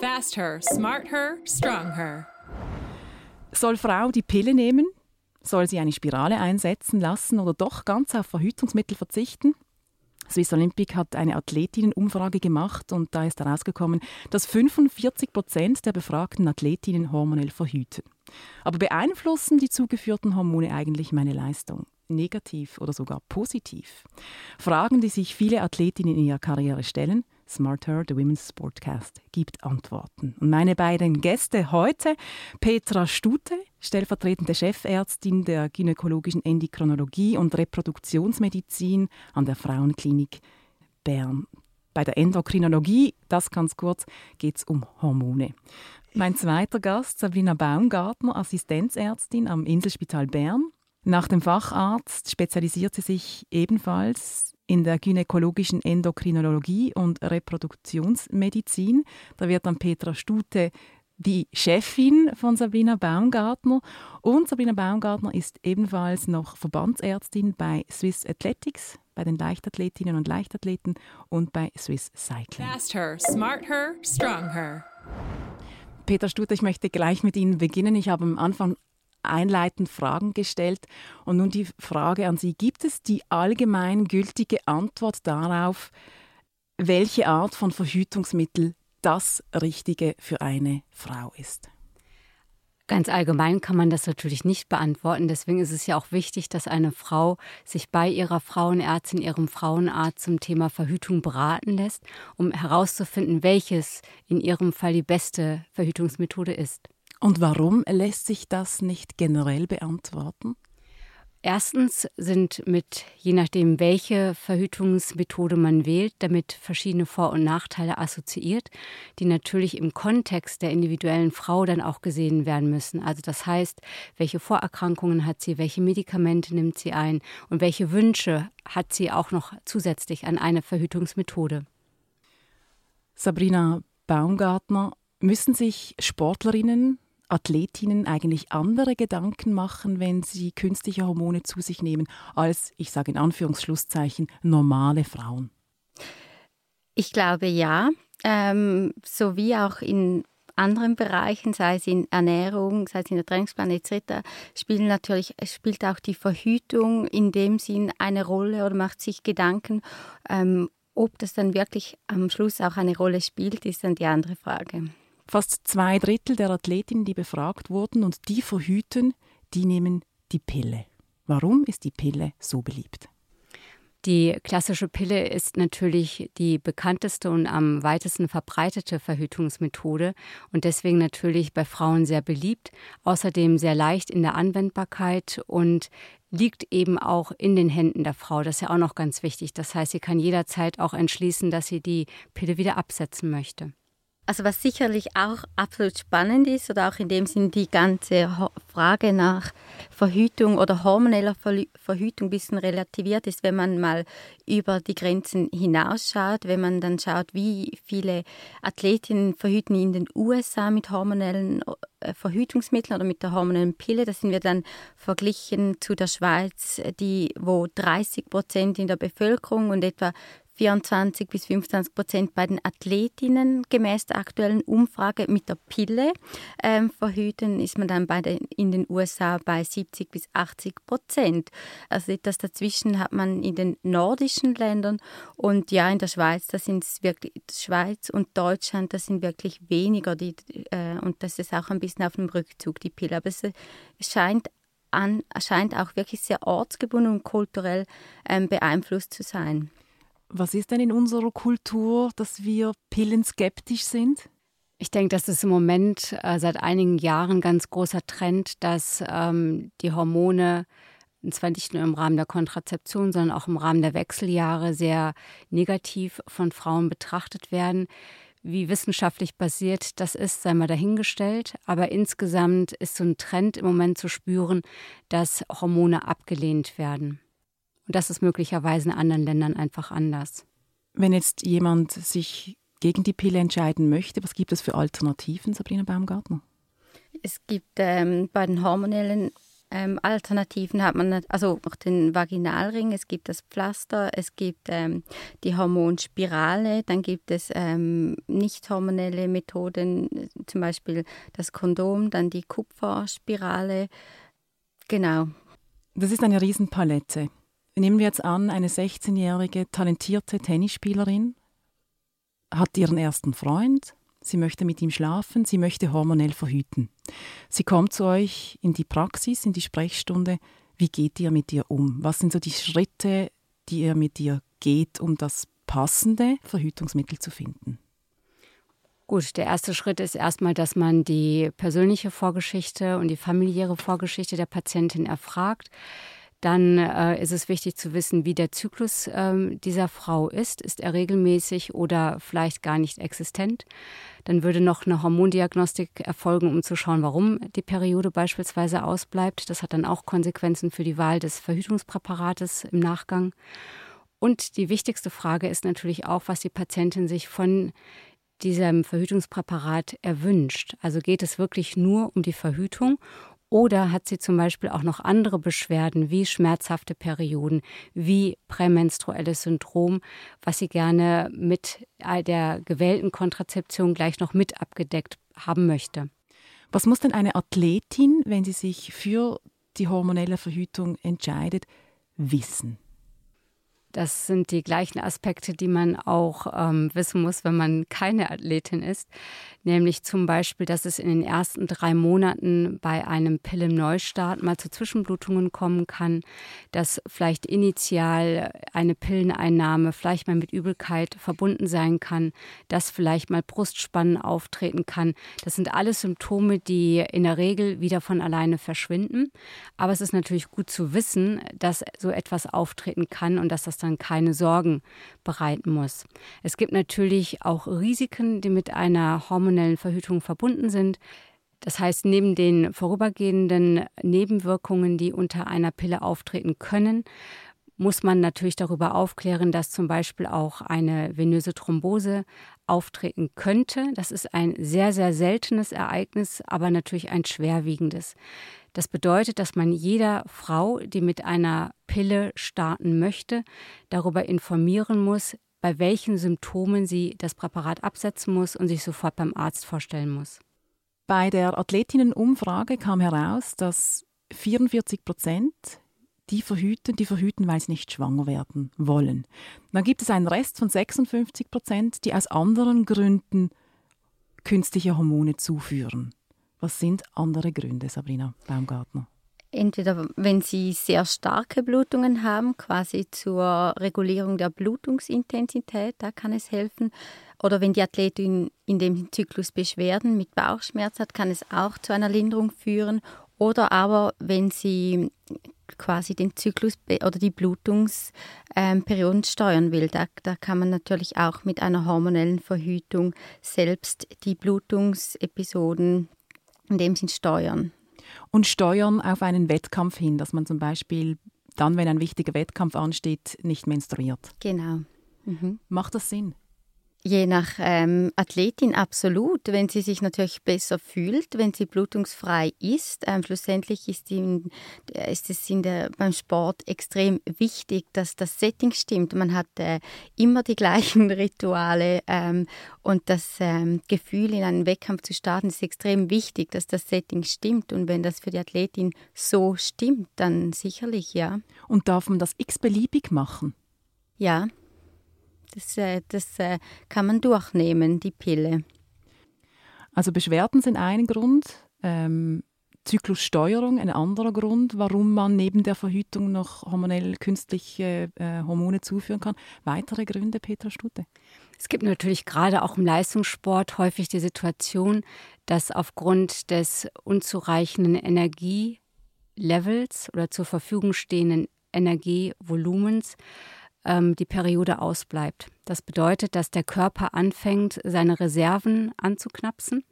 Fast her, smart her, strong her. Soll Frau die Pille nehmen? Soll sie eine Spirale einsetzen lassen oder doch ganz auf Verhütungsmittel verzichten? Swiss Olympic hat eine Athletinnenumfrage gemacht und da ist herausgekommen, dass 45 Prozent der befragten Athletinnen hormonell verhüten. Aber beeinflussen die zugeführten Hormone eigentlich meine Leistung? Negativ oder sogar positiv? Fragen, die sich viele Athletinnen in ihrer Karriere stellen. Smarter, the Women's Sportcast, gibt Antworten. Und meine beiden Gäste heute, Petra Stute, stellvertretende Chefärztin der gynäkologischen Endokrinologie und Reproduktionsmedizin an der Frauenklinik Bern. Bei der Endokrinologie, das ganz kurz, geht es um Hormone. Mein zweiter Gast, Sabrina Baumgartner, Assistenzärztin am Inselspital Bern. Nach dem Facharzt spezialisiert sie sich ebenfalls in der gynäkologischen Endokrinologie und Reproduktionsmedizin. Da wird dann Petra Stute die Chefin von Sabrina Baumgartner. Und Sabrina Baumgartner ist ebenfalls noch Verbandsärztin bei Swiss Athletics, bei den Leichtathletinnen und Leichtathleten und bei Swiss Cycling. Fast her, smart her, strong her. Peter Stute, ich möchte gleich mit Ihnen beginnen. Ich habe am Anfang einleitend Fragen gestellt. Und nun die Frage an Sie, gibt es die allgemein gültige Antwort darauf, welche Art von Verhütungsmittel das Richtige für eine Frau ist? Ganz allgemein kann man das natürlich nicht beantworten. Deswegen ist es ja auch wichtig, dass eine Frau sich bei ihrer Frauenärztin, ihrem Frauenarzt zum Thema Verhütung beraten lässt, um herauszufinden, welches in ihrem Fall die beste Verhütungsmethode ist. Und warum lässt sich das nicht generell beantworten? Erstens sind mit, je nachdem, welche Verhütungsmethode man wählt, damit verschiedene Vor- und Nachteile assoziiert, die natürlich im Kontext der individuellen Frau dann auch gesehen werden müssen. Also das heißt, welche Vorerkrankungen hat sie, welche Medikamente nimmt sie ein und welche Wünsche hat sie auch noch zusätzlich an eine Verhütungsmethode. Sabrina Baumgartner, müssen sich Sportlerinnen Athletinnen eigentlich andere Gedanken machen, wenn sie künstliche Hormone zu sich nehmen, als, ich sage in Anführungsschlusszeichen, normale Frauen? Ich glaube ja, ähm, so wie auch in anderen Bereichen, sei es in Ernährung, sei es in der Trainingsplan etc., spielt natürlich spielt auch die Verhütung in dem Sinn eine Rolle oder macht sich Gedanken. Ähm, ob das dann wirklich am Schluss auch eine Rolle spielt, ist dann die andere Frage. Fast zwei Drittel der Athletinnen, die befragt wurden und die verhüten, die nehmen die Pille. Warum ist die Pille so beliebt? Die klassische Pille ist natürlich die bekannteste und am weitesten verbreitete Verhütungsmethode und deswegen natürlich bei Frauen sehr beliebt, außerdem sehr leicht in der Anwendbarkeit und liegt eben auch in den Händen der Frau. Das ist ja auch noch ganz wichtig. Das heißt, sie kann jederzeit auch entschließen, dass sie die Pille wieder absetzen möchte. Also was sicherlich auch absolut spannend ist oder auch in dem Sinn die ganze Frage nach Verhütung oder hormoneller Verhütung ein bisschen relativiert ist, wenn man mal über die Grenzen hinausschaut, wenn man dann schaut, wie viele Athletinnen verhüten in den USA mit hormonellen äh, Verhütungsmitteln oder mit der hormonellen Pille. Das sind wir dann verglichen zu der Schweiz, die, wo 30 Prozent in der Bevölkerung und etwa 24 bis 25 Prozent bei den Athletinnen gemäß der aktuellen Umfrage mit der Pille ähm, verhüten, ist man dann bei den, in den USA bei 70 bis 80 Prozent. Also etwas dazwischen hat man in den nordischen Ländern und ja in der Schweiz, das sind wirklich Schweiz und Deutschland, das sind wirklich weniger die, äh, und das ist auch ein bisschen auf dem Rückzug die Pille. Aber es scheint an, scheint auch wirklich sehr ortsgebunden und kulturell ähm, beeinflusst zu sein. Was ist denn in unserer Kultur, dass wir pillenskeptisch sind? Ich denke, das ist im Moment äh, seit einigen Jahren ganz großer Trend, dass ähm, die Hormone, und zwar nicht nur im Rahmen der Kontrazeption, sondern auch im Rahmen der Wechseljahre sehr negativ von Frauen betrachtet werden. Wie wissenschaftlich basiert das ist, sei mal dahingestellt. Aber insgesamt ist so ein Trend im Moment zu spüren, dass Hormone abgelehnt werden. Und das ist möglicherweise in anderen Ländern einfach anders. Wenn jetzt jemand sich gegen die Pille entscheiden möchte, was gibt es für Alternativen, Sabrina Baumgartner? Es gibt ähm, bei den hormonellen ähm, Alternativen hat man, also noch den Vaginalring, es gibt das Pflaster, es gibt ähm, die Hormonspirale, dann gibt es ähm, nicht hormonelle Methoden, zum Beispiel das Kondom, dann die Kupferspirale. Genau. Das ist eine Riesenpalette. Nehmen wir jetzt an, eine 16-jährige talentierte Tennisspielerin hat ihren ersten Freund, sie möchte mit ihm schlafen, sie möchte hormonell verhüten. Sie kommt zu euch in die Praxis, in die Sprechstunde. Wie geht ihr mit ihr um? Was sind so die Schritte, die ihr mit ihr geht, um das passende Verhütungsmittel zu finden? Gut, der erste Schritt ist erstmal, dass man die persönliche Vorgeschichte und die familiäre Vorgeschichte der Patientin erfragt. Dann äh, ist es wichtig zu wissen, wie der Zyklus äh, dieser Frau ist. Ist er regelmäßig oder vielleicht gar nicht existent? Dann würde noch eine Hormondiagnostik erfolgen, um zu schauen, warum die Periode beispielsweise ausbleibt. Das hat dann auch Konsequenzen für die Wahl des Verhütungspräparates im Nachgang. Und die wichtigste Frage ist natürlich auch, was die Patientin sich von diesem Verhütungspräparat erwünscht. Also geht es wirklich nur um die Verhütung oder hat sie zum Beispiel auch noch andere Beschwerden wie schmerzhafte Perioden, wie prämenstruelles Syndrom, was sie gerne mit der gewählten Kontrazeption gleich noch mit abgedeckt haben möchte. Was muss denn eine Athletin, wenn sie sich für die hormonelle Verhütung entscheidet, wissen? Das sind die gleichen Aspekte, die man auch ähm, wissen muss, wenn man keine Athletin ist. Nämlich zum Beispiel, dass es in den ersten drei Monaten bei einem Pillenneustart mal zu Zwischenblutungen kommen kann, dass vielleicht initial eine Pilleneinnahme vielleicht mal mit Übelkeit verbunden sein kann, dass vielleicht mal Brustspannen auftreten kann. Das sind alles Symptome, die in der Regel wieder von alleine verschwinden. Aber es ist natürlich gut zu wissen, dass so etwas auftreten kann und dass das dann keine Sorgen bereiten muss. Es gibt natürlich auch Risiken, die mit einer hormonellen Verhütung verbunden sind. Das heißt, neben den vorübergehenden Nebenwirkungen, die unter einer Pille auftreten können, muss man natürlich darüber aufklären, dass zum Beispiel auch eine venöse Thrombose auftreten könnte. Das ist ein sehr, sehr seltenes Ereignis, aber natürlich ein schwerwiegendes. Das bedeutet, dass man jeder Frau, die mit einer Pille starten möchte, darüber informieren muss, bei welchen Symptomen sie das Präparat absetzen muss und sich sofort beim Arzt vorstellen muss. Bei der Athletinnenumfrage kam heraus, dass 44 Prozent die verhüten, die verhüten, weil sie nicht schwanger werden wollen. Dann gibt es einen Rest von 56 Prozent, die aus anderen Gründen künstliche Hormone zuführen. Was sind andere Gründe, Sabrina Baumgartner? Entweder wenn sie sehr starke Blutungen haben, quasi zur Regulierung der Blutungsintensität, da kann es helfen. Oder wenn die Athletin in dem Zyklus Beschwerden mit Bauchschmerz hat, kann es auch zu einer Linderung führen. Oder aber wenn sie quasi den Zyklus oder die Blutungsperioden ähm, steuern will, da, da kann man natürlich auch mit einer hormonellen Verhütung selbst die Blutungsepisoden in dem Sinn steuern. Und steuern auf einen Wettkampf hin, dass man zum Beispiel dann, wenn ein wichtiger Wettkampf ansteht, nicht menstruiert. Genau. Mhm. Macht das Sinn? Je nach ähm, Athletin absolut. Wenn sie sich natürlich besser fühlt, wenn sie blutungsfrei ist, ähm, schlussendlich ist, die, ist es in der, beim Sport extrem wichtig, dass das Setting stimmt. Man hat äh, immer die gleichen Rituale ähm, und das ähm, Gefühl, in einen Wettkampf zu starten, ist extrem wichtig, dass das Setting stimmt. Und wenn das für die Athletin so stimmt, dann sicherlich ja. Und darf man das x-beliebig machen? Ja, das, äh, das äh, kann man durchnehmen, die Pille. Also Beschwerden sind ein Grund, ähm, Zyklussteuerung ein anderer Grund, warum man neben der Verhütung noch hormonell künstliche äh, Hormone zuführen kann. Weitere Gründe, Petra Stute? Es gibt natürlich gerade auch im Leistungssport häufig die Situation, dass aufgrund des unzureichenden Energielevels oder zur Verfügung stehenden Energievolumens ähm, die Periode ausbleibt. Das bedeutet, dass der Körper anfängt, seine Reserven anzuknapsen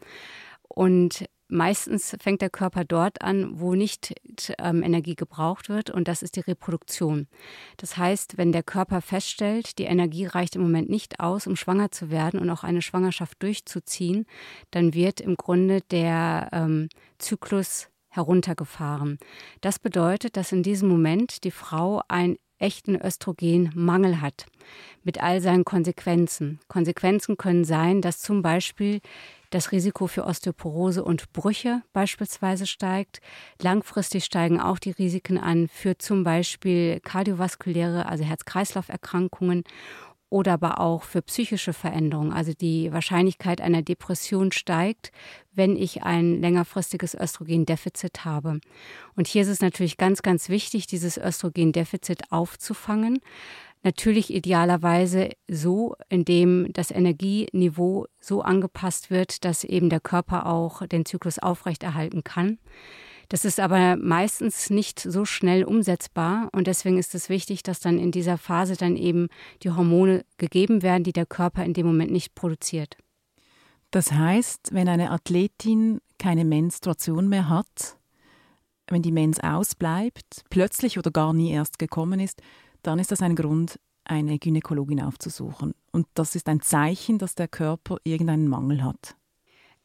und Meistens fängt der Körper dort an, wo nicht ähm, Energie gebraucht wird, und das ist die Reproduktion. Das heißt, wenn der Körper feststellt, die Energie reicht im Moment nicht aus, um schwanger zu werden und auch eine Schwangerschaft durchzuziehen, dann wird im Grunde der ähm, Zyklus heruntergefahren. Das bedeutet, dass in diesem Moment die Frau einen echten Östrogenmangel hat, mit all seinen Konsequenzen. Konsequenzen können sein, dass zum Beispiel das Risiko für Osteoporose und Brüche beispielsweise steigt. Langfristig steigen auch die Risiken an für zum Beispiel kardiovaskuläre, also Herz-Kreislauf-Erkrankungen oder aber auch für psychische Veränderungen. Also die Wahrscheinlichkeit einer Depression steigt, wenn ich ein längerfristiges Östrogendefizit habe. Und hier ist es natürlich ganz, ganz wichtig, dieses Östrogendefizit aufzufangen. Natürlich idealerweise so, indem das Energieniveau so angepasst wird, dass eben der Körper auch den Zyklus aufrechterhalten kann. Das ist aber meistens nicht so schnell umsetzbar und deswegen ist es wichtig, dass dann in dieser Phase dann eben die Hormone gegeben werden, die der Körper in dem Moment nicht produziert. Das heißt, wenn eine Athletin keine Menstruation mehr hat, wenn die Mens ausbleibt, plötzlich oder gar nie erst gekommen ist, dann ist das ein Grund, eine Gynäkologin aufzusuchen. Und das ist ein Zeichen, dass der Körper irgendeinen Mangel hat.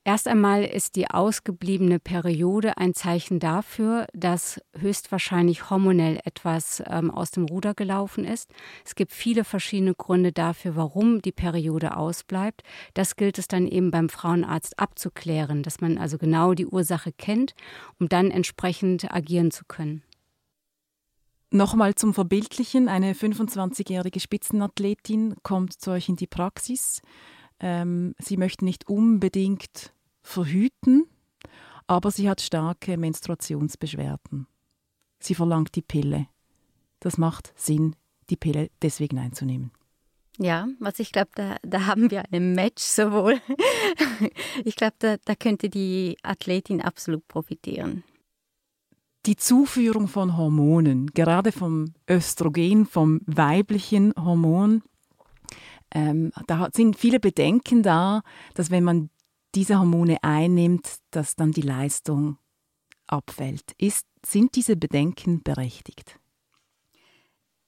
Erst einmal ist die ausgebliebene Periode ein Zeichen dafür, dass höchstwahrscheinlich hormonell etwas ähm, aus dem Ruder gelaufen ist. Es gibt viele verschiedene Gründe dafür, warum die Periode ausbleibt. Das gilt es dann eben beim Frauenarzt abzuklären, dass man also genau die Ursache kennt, um dann entsprechend agieren zu können. Nochmal zum Verbildlichen. Eine 25-jährige Spitzenathletin kommt zu euch in die Praxis ähm, sie möchte nicht unbedingt verhüten, aber sie hat starke Menstruationsbeschwerden. Sie verlangt die Pille. Das macht Sinn, die Pille deswegen einzunehmen. Ja, was ich glaube, da, da haben wir ein Match sowohl. ich glaube, da, da könnte die Athletin absolut profitieren. Die Zuführung von Hormonen, gerade vom Östrogen, vom weiblichen Hormon, ähm, da sind viele Bedenken da, dass wenn man diese Hormone einnimmt, dass dann die Leistung abfällt. Ist, sind diese Bedenken berechtigt?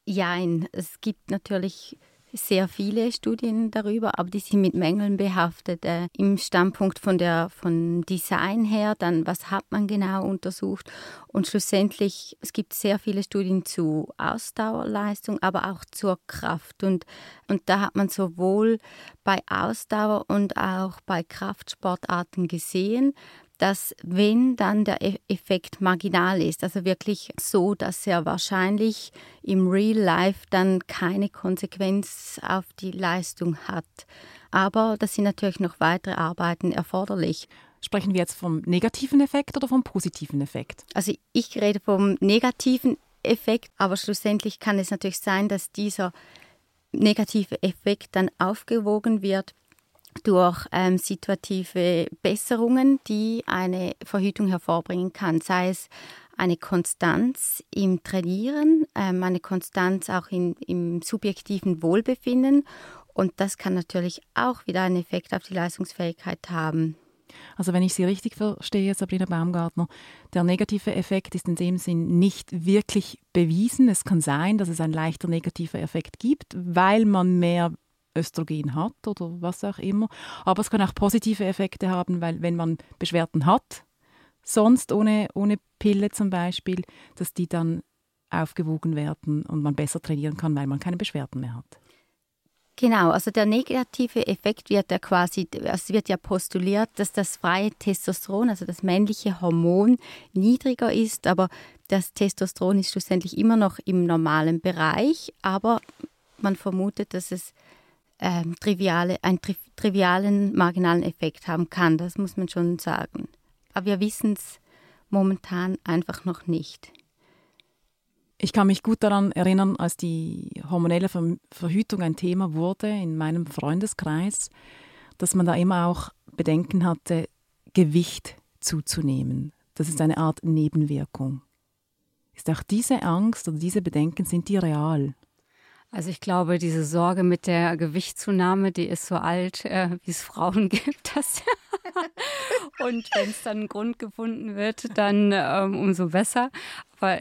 Ja, es gibt natürlich sehr viele Studien darüber, aber die sind mit Mängeln behaftet. Äh, Im Standpunkt von der von Design her, dann was hat man genau untersucht und schlussendlich es gibt sehr viele Studien zu Ausdauerleistung, aber auch zur Kraft und und da hat man sowohl bei Ausdauer und auch bei Kraftsportarten gesehen, dass wenn dann der e-, Effekt marginal ist, also wirklich so, dass er wahrscheinlich im Real Life dann keine Konsequenz auf die Leistung hat. Aber da sind natürlich noch weitere Arbeiten erforderlich. Sprechen wir jetzt vom negativen Effekt oder vom positiven Effekt? Also ich rede vom negativen Effekt, aber schlussendlich kann es natürlich sein, dass dieser negative Effekt dann aufgewogen wird durch ähm, situative Besserungen, die eine Verhütung hervorbringen kann, sei es eine Konstanz im Trainieren, ähm, eine Konstanz auch in, im subjektiven Wohlbefinden und das kann natürlich auch wieder einen Effekt auf die Leistungsfähigkeit haben. Also wenn ich Sie richtig verstehe, Sabrina Baumgartner, der negative Effekt ist in dem Sinn nicht wirklich bewiesen. Es kann sein, dass es ein leichter negativer Effekt gibt, weil man mehr Östrogen hat oder was auch immer. Aber es kann auch positive Effekte haben, weil wenn man Beschwerden hat, sonst ohne, ohne Pille zum Beispiel, dass die dann aufgewogen werden und man besser trainieren kann, weil man keine Beschwerden mehr hat. Genau, also der negative Effekt wird ja quasi, es wird ja postuliert, dass das freie Testosteron, also das männliche Hormon, niedriger ist, aber das Testosteron ist schlussendlich immer noch im normalen Bereich, aber man vermutet, dass es ähm, triviale, einen tri trivialen, marginalen Effekt haben kann. Das muss man schon sagen. Aber wir wissen es momentan einfach noch nicht. Ich kann mich gut daran erinnern, als die hormonelle Ver Verhütung ein Thema wurde in meinem Freundeskreis, dass man da immer auch Bedenken hatte, Gewicht zuzunehmen. Das ist eine Art Nebenwirkung. Ist auch diese Angst oder diese Bedenken, sind die real? Also ich glaube, diese Sorge mit der Gewichtszunahme, die ist so alt, äh, wie es Frauen gibt. Und wenn es dann einen Grund gefunden wird, dann ähm, umso besser.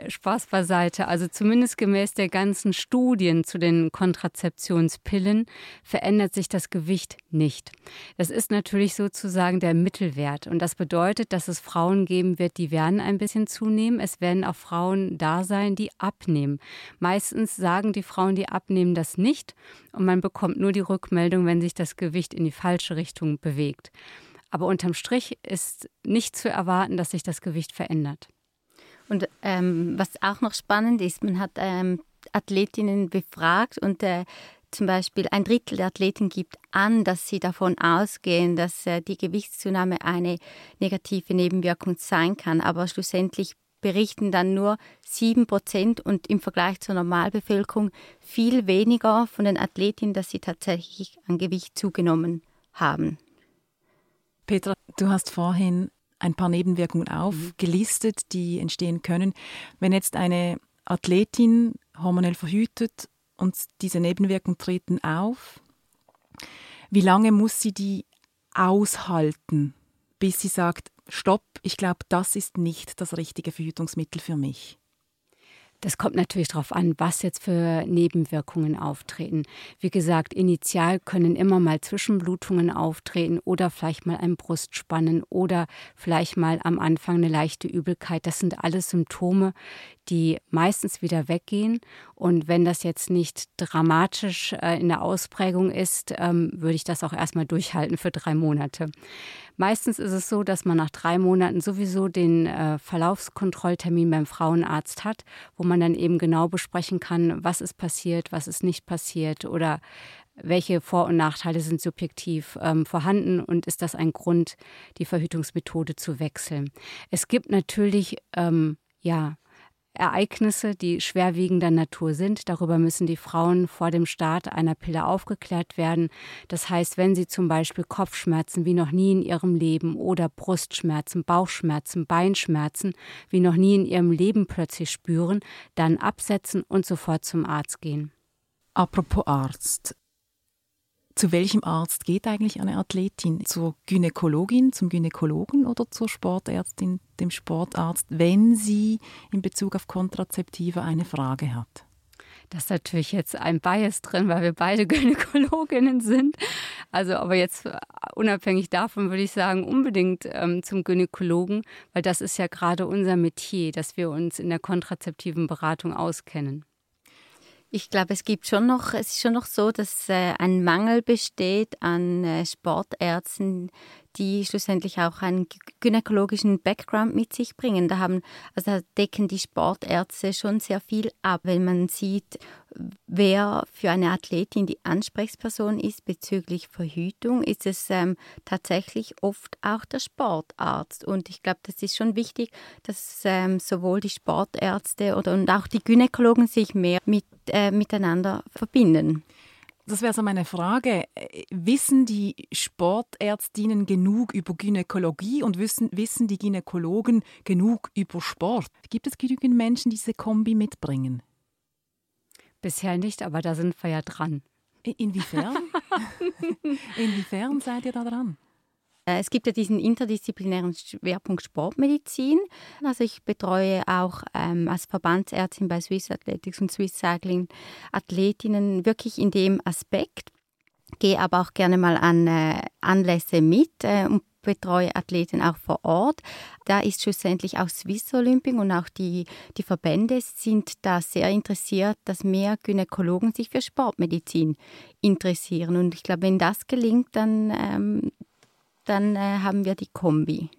Spaß beiseite. Also zumindest gemäß der ganzen Studien zu den Kontrazeptionspillen verändert sich das Gewicht nicht. Das ist natürlich sozusagen der Mittelwert. Und das bedeutet, dass es Frauen geben wird, die werden ein bisschen zunehmen. Es werden auch Frauen da sein, die abnehmen. Meistens sagen die Frauen, die abnehmen, das nicht. Und man bekommt nur die Rückmeldung, wenn sich das Gewicht in die falsche Richtung bewegt. Aber unterm Strich ist nicht zu erwarten, dass sich das Gewicht verändert. Und ähm, was auch noch spannend ist, man hat ähm, Athletinnen befragt und äh, zum Beispiel ein Drittel der Athleten gibt an, dass sie davon ausgehen, dass äh, die Gewichtszunahme eine negative Nebenwirkung sein kann. Aber schlussendlich berichten dann nur sieben Prozent und im Vergleich zur Normalbevölkerung viel weniger von den Athletinnen, dass sie tatsächlich an Gewicht zugenommen haben. Petra, du hast vorhin ein paar Nebenwirkungen aufgelistet, die entstehen können. Wenn jetzt eine Athletin hormonell verhütet und diese Nebenwirkungen treten auf, wie lange muss sie die aushalten, bis sie sagt, stopp, ich glaube, das ist nicht das richtige Verhütungsmittel für mich? Das kommt natürlich darauf an, was jetzt für Nebenwirkungen auftreten. Wie gesagt, initial können immer mal Zwischenblutungen auftreten oder vielleicht mal ein Brustspannen oder vielleicht mal am Anfang eine leichte Übelkeit. Das sind alles Symptome, die meistens wieder weggehen. Und wenn das jetzt nicht dramatisch äh, in der Ausprägung ist, ähm, würde ich das auch erstmal durchhalten für drei Monate. Meistens ist es so, dass man nach drei Monaten sowieso den äh, Verlaufskontrolltermin beim Frauenarzt hat, wo man dann eben genau besprechen kann, was ist passiert, was ist nicht passiert oder welche Vor- und Nachteile sind subjektiv ähm, vorhanden und ist das ein Grund, die Verhütungsmethode zu wechseln. Es gibt natürlich ähm, ja Ereignisse, die schwerwiegender Natur sind. Darüber müssen die Frauen vor dem Start einer Pille aufgeklärt werden. Das heißt, wenn sie zum Beispiel Kopfschmerzen wie noch nie in ihrem Leben oder Brustschmerzen, Bauchschmerzen, Beinschmerzen wie noch nie in ihrem Leben plötzlich spüren, dann absetzen und sofort zum Arzt gehen. Apropos Arzt. Zu welchem Arzt geht eigentlich eine Athletin? Zur Gynäkologin, zum Gynäkologen oder zur Sportärztin, dem Sportarzt, wenn sie in Bezug auf Kontrazeptiva eine Frage hat? Das ist natürlich jetzt ein Bias drin, weil wir beide Gynäkologinnen sind. Also, aber jetzt äh, unabhängig davon würde ich sagen, unbedingt ähm, zum Gynäkologen, weil das ist ja gerade unser Metier, dass wir uns in der kontrazeptiven Beratung auskennen. Ich glaube, es gibt schon noch, es ist schon noch so, dass äh, ein Mangel besteht an äh, Sportärzten, die schlussendlich auch einen gynäkologischen Background mit sich bringen. Da haben, also da decken die Sportärzte schon sehr viel ab, wenn man sieht, wer für eine Athletin die Ansprechperson ist bezüglich Verhütung, ist es ähm, tatsächlich oft auch der Sportarzt. Und ich glaube, das ist schon wichtig, dass ähm, sowohl die Sportärzte oder und auch die Gynäkologen sich mehr mit, äh, miteinander verbinden. Das wäre so meine Frage. Wissen die Sportärztinnen genug über Gynäkologie und wissen, wissen die Gynäkologen genug über Sport? Gibt es genügend Menschen, die diese Kombi mitbringen? Bisher nicht, aber da sind wir ja dran. Inwiefern? Inwiefern seid ihr da dran? Äh, es gibt ja diesen interdisziplinären Schwerpunkt Sportmedizin. Also ich betreue auch ähm, als Verbandsärztin bei Swiss Athletics und Swiss Cycling Athletinnen wirklich in dem Aspekt. Gehe aber auch gerne mal an äh, Anlässe mit äh, und betreue Athleten auch vor Ort. Da ist schlussendlich auch Swiss Olympic und auch die, die Verbände sind da sehr interessiert, dass mehr Gynäkologen sich für Sportmedizin interessieren. Und ich glaube, wenn das gelingt, dann ähm, dann äh, haben wir die Kombi.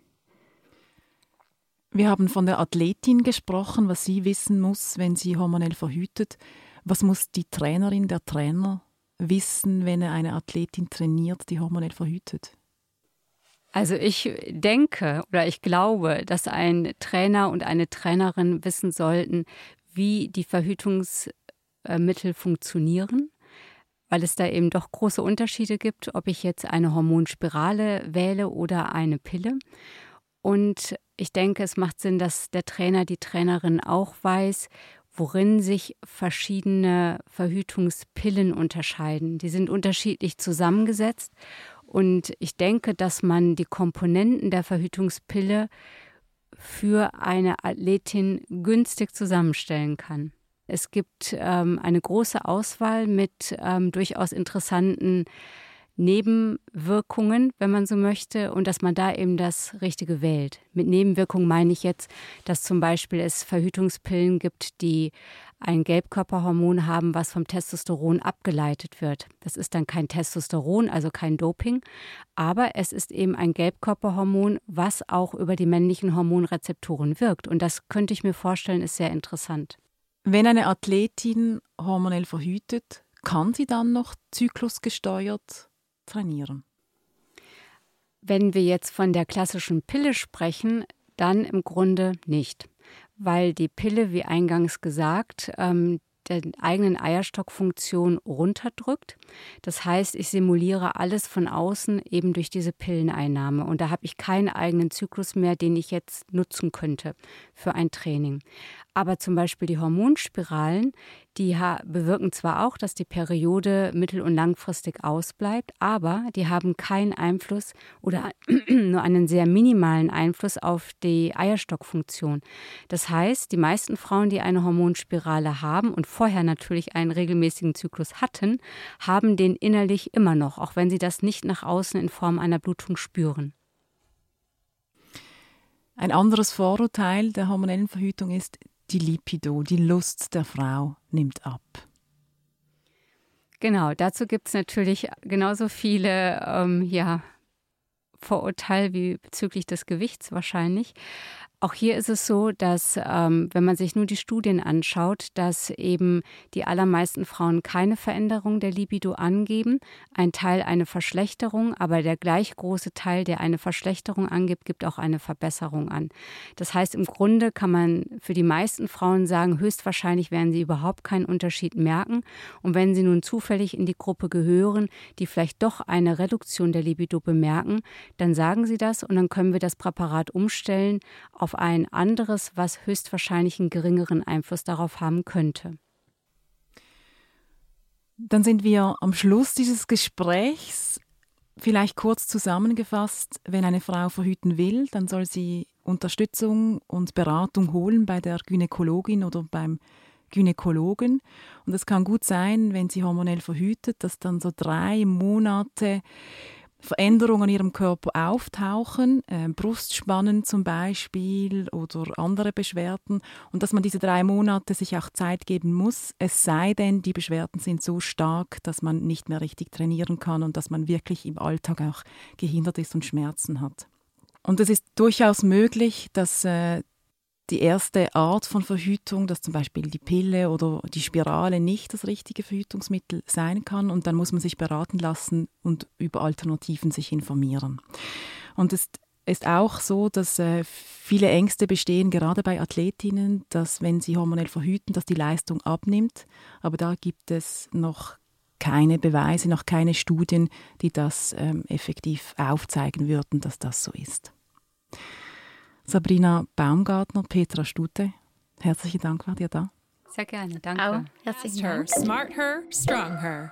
Wir haben von der Athletin gesprochen, was sie wissen muss, wenn sie hormonell verhütet. Was muss die Trainerin, der Trainer wissen, wenn er eine Athletin trainiert, die hormonell verhütet? Also ich denke oder ich glaube, dass ein Trainer und eine Trainerin wissen sollten, wie die Verhütungsmittel funktionieren, weil es da eben doch große Unterschiede gibt, ob ich jetzt eine Hormonspirale wähle oder eine Pille. Und ich denke, es macht Sinn, dass der Trainer, die Trainerin auch weiß, worin sich verschiedene Verhütungspillen unterscheiden. Die sind unterschiedlich zusammengesetzt. Und ich denke, dass man die Komponenten der Verhütungspille für eine Athletin günstig zusammenstellen kann. Es gibt ähm, eine große Auswahl mit ähm, durchaus interessanten Nebenwirkungen, wenn man so möchte, und dass man da eben das Richtige wählt. Mit Nebenwirkungen meine ich jetzt, dass zum Beispiel es Verhütungspillen gibt, die ein Gelbkörperhormon haben, was vom Testosteron abgeleitet wird. Das ist dann kein Testosteron, also kein Doping, aber es ist eben ein Gelbkörperhormon, was auch über die männlichen Hormonrezeptoren wirkt. Und das könnte ich mir vorstellen, ist sehr interessant. Wenn eine Athletin hormonell verhütet, kann sie dann noch zyklusgesteuert trainieren? Wenn wir jetzt von der klassischen Pille sprechen, dann im Grunde nicht, weil die Pille, wie eingangs gesagt, ähm, der eigenen Eierstockfunktion runterdrückt. Das heißt, ich simuliere alles von außen eben durch diese Pilleneinnahme und da habe ich keinen eigenen Zyklus mehr, den ich jetzt nutzen könnte für ein Training. Aber zum Beispiel die Hormonspiralen, die bewirken zwar auch, dass die Periode mittel- und langfristig ausbleibt, aber die haben keinen Einfluss oder nur einen sehr minimalen Einfluss auf die Eierstockfunktion. Das heißt, die meisten Frauen, die eine Hormonspirale haben und vorher natürlich einen regelmäßigen Zyklus hatten, haben den innerlich immer noch, auch wenn sie das nicht nach außen in Form einer Blutung spüren. Ein anderes Vorurteil der hormonellen Verhütung ist, die Lipido, die Lust der Frau nimmt ab. Genau, dazu gibt es natürlich genauso viele ähm, ja, Vorurteile wie bezüglich des Gewichts wahrscheinlich. Auch hier ist es so, dass ähm, wenn man sich nur die Studien anschaut, dass eben die allermeisten Frauen keine Veränderung der Libido angeben, ein Teil eine Verschlechterung, aber der gleich große Teil, der eine Verschlechterung angibt, gibt auch eine Verbesserung an. Das heißt, im Grunde kann man für die meisten Frauen sagen, höchstwahrscheinlich werden sie überhaupt keinen Unterschied merken. Und wenn sie nun zufällig in die Gruppe gehören, die vielleicht doch eine Reduktion der Libido bemerken, dann sagen sie das und dann können wir das Präparat umstellen auf ein anderes, was höchstwahrscheinlich einen geringeren Einfluss darauf haben könnte. Dann sind wir am Schluss dieses Gesprächs. Vielleicht kurz zusammengefasst, wenn eine Frau verhüten will, dann soll sie Unterstützung und Beratung holen bei der Gynäkologin oder beim Gynäkologen. Und es kann gut sein, wenn sie hormonell verhütet, dass dann so drei Monate Veränderungen an ihrem Körper auftauchen, äh, Brustspannen zum Beispiel oder andere Beschwerden und dass man diese drei Monate sich auch Zeit geben muss, es sei denn, die Beschwerden sind so stark, dass man nicht mehr richtig trainieren kann und dass man wirklich im Alltag auch gehindert ist und Schmerzen hat. Und es ist durchaus möglich, dass äh, die erste Art von Verhütung, dass zum Beispiel die Pille oder die Spirale nicht das richtige Verhütungsmittel sein kann. Und dann muss man sich beraten lassen und über Alternativen sich informieren. Und es ist auch so, dass äh, viele Ängste bestehen, gerade bei Athletinnen, dass wenn sie hormonell verhüten, dass die Leistung abnimmt. Aber da gibt es noch keine Beweise, noch keine Studien, die das ähm, effektiv aufzeigen würden, dass das so ist. Sabrina Baumgartner, Petra Stute, herzlichen Dank, war dir da. Sehr gerne, danke. Auch herzlichen Dank. Smart her, strong her.